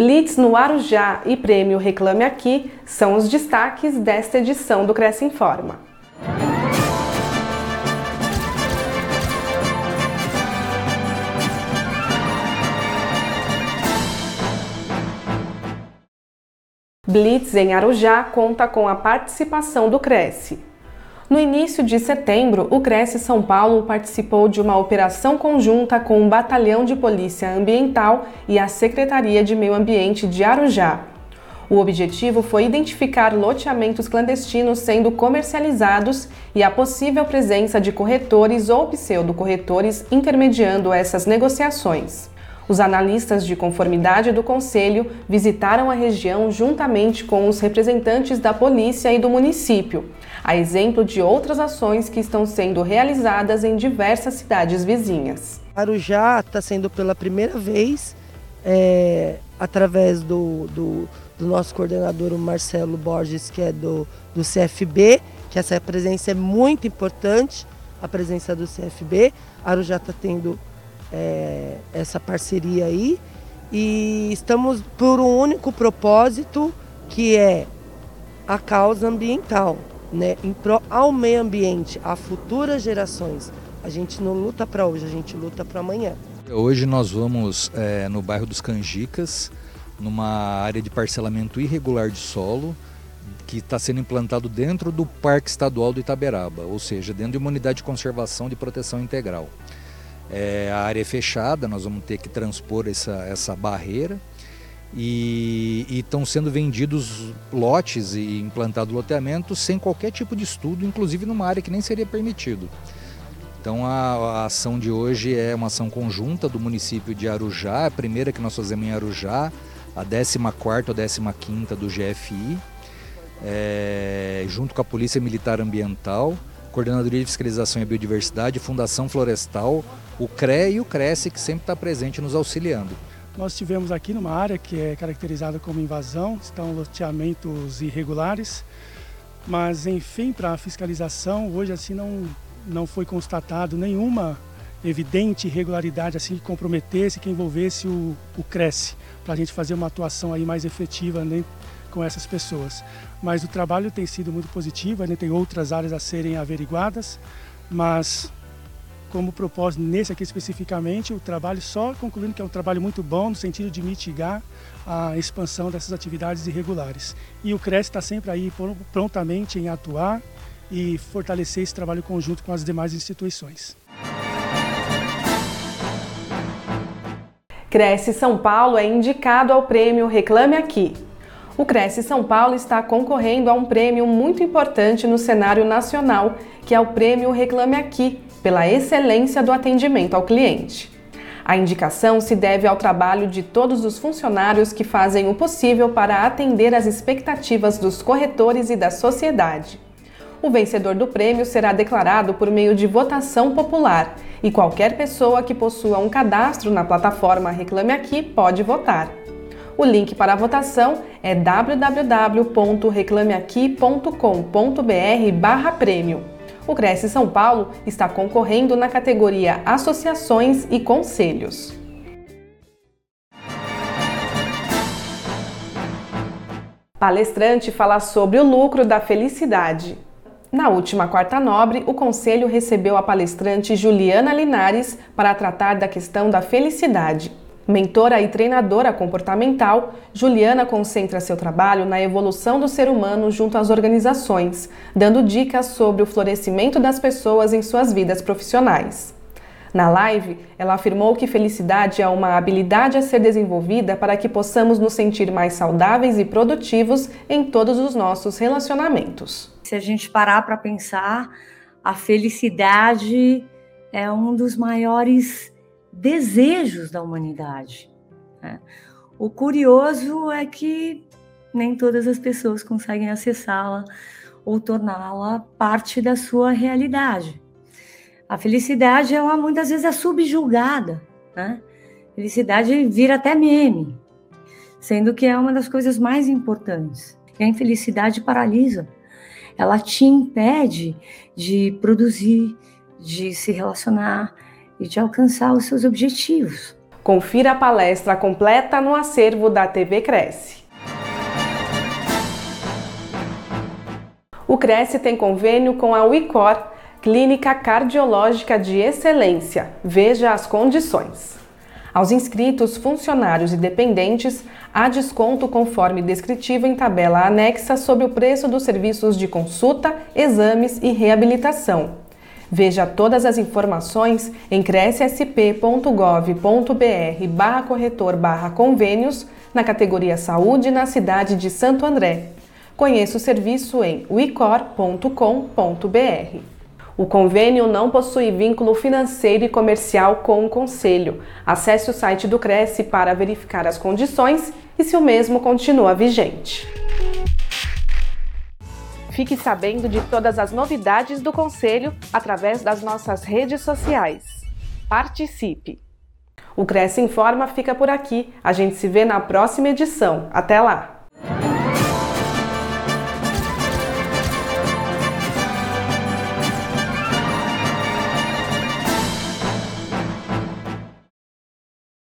Blitz no Arujá e Prêmio Reclame Aqui são os destaques desta edição do Cresce Informa. Blitz em Arujá conta com a participação do Cresce. No início de setembro, o Cresce São Paulo participou de uma operação conjunta com o Batalhão de Polícia Ambiental e a Secretaria de Meio Ambiente de Arujá. O objetivo foi identificar loteamentos clandestinos sendo comercializados e a possível presença de corretores ou pseudo-corretores intermediando essas negociações. Os analistas de conformidade do Conselho visitaram a região juntamente com os representantes da polícia e do município, a exemplo de outras ações que estão sendo realizadas em diversas cidades vizinhas. Arujá está sendo pela primeira vez, é, através do, do, do, nosso coordenador Marcelo Borges, que é do, do CFB, que essa presença é muito importante, a presença do CFB. Arujá está tendo é, essa parceria aí e estamos por um único propósito que é a causa ambiental, né? Em pro ao meio ambiente, a futuras gerações. A gente não luta para hoje, a gente luta para amanhã. Hoje nós vamos é, no bairro dos Canjicas, numa área de parcelamento irregular de solo, que está sendo implantado dentro do Parque Estadual do Itaberaba, ou seja, dentro de uma unidade de conservação de proteção integral. É, a área é fechada, nós vamos ter que transpor essa, essa barreira e estão sendo vendidos lotes e implantado loteamento sem qualquer tipo de estudo, inclusive numa área que nem seria permitido. Então a, a, ação de hoje é uma ação conjunta do município de Arujá, a primeira que nós fazemos em Arujá, a 14ª ou 15ª do GFI, é, junto com a Polícia Militar Ambiental, Coordenadoria de Fiscalização e Biodiversidade, Fundação Florestal, o CRE e o CRESSE, que sempre está presente nos auxiliando. Nós estivemos aqui numa área que é caracterizada como invasão, estão loteamentos irregulares, mas enfim, para a fiscalização, hoje assim não, não foi constatado nenhuma evidente irregularidade assim que comprometesse, que envolvesse o, o CRESSE, para a gente fazer uma atuação aí mais efetiva né, com essas pessoas. Mas o trabalho tem sido muito positivo, ainda tem outras áreas a serem averiguadas, mas como propósito nesse aqui especificamente, o trabalho só concluindo que é um trabalho muito bom no sentido de mitigar a expansão dessas atividades irregulares. E o CRES está sempre aí prontamente em atuar e fortalecer esse trabalho conjunto com as demais instituições. Cresce São Paulo é indicado ao prêmio Reclame Aqui. O Cresce São Paulo está concorrendo a um prêmio muito importante no cenário nacional, que é o Prêmio Reclame Aqui, pela excelência do atendimento ao cliente. A indicação se deve ao trabalho de todos os funcionários que fazem o possível para atender às expectativas dos corretores e da sociedade. O vencedor do prêmio será declarado por meio de votação popular e qualquer pessoa que possua um cadastro na plataforma Reclame Aqui pode votar. O link para a votação é www.reclameaqui.com.br/prêmio o Cresce São Paulo está concorrendo na categoria Associações e Conselhos. Palestrante fala sobre o lucro da felicidade. Na última quarta nobre, o Conselho recebeu a palestrante Juliana Linares para tratar da questão da felicidade. Mentora e treinadora comportamental, Juliana concentra seu trabalho na evolução do ser humano junto às organizações, dando dicas sobre o florescimento das pessoas em suas vidas profissionais. Na live, ela afirmou que felicidade é uma habilidade a ser desenvolvida para que possamos nos sentir mais saudáveis e produtivos em todos os nossos relacionamentos. Se a gente parar para pensar, a felicidade é um dos maiores desejos da humanidade. Né? O curioso é que nem todas as pessoas conseguem acessá-la ou torná-la parte da sua realidade. A felicidade, ela muitas vezes é subjulgada, né? Felicidade vira até meme, sendo que é uma das coisas mais importantes. E a infelicidade paralisa. Ela te impede de produzir, de se relacionar, e de alcançar os seus objetivos. Confira a palestra completa no acervo da TV Cresce. O Cresce tem convênio com a Uicor, Clínica Cardiológica de Excelência. Veja as condições. Aos inscritos, funcionários e dependentes, há desconto conforme descritivo em tabela anexa sobre o preço dos serviços de consulta, exames e reabilitação. Veja todas as informações em crescsp.gov.br barra corretor barra convênios na categoria Saúde na cidade de Santo André. Conheça o serviço em wicor.com.br. O convênio não possui vínculo financeiro e comercial com o Conselho. Acesse o site do Cresce para verificar as condições e se o mesmo continua vigente. Fique sabendo de todas as novidades do Conselho através das nossas redes sociais. Participe! O Cresce Informa fica por aqui. A gente se vê na próxima edição. Até lá!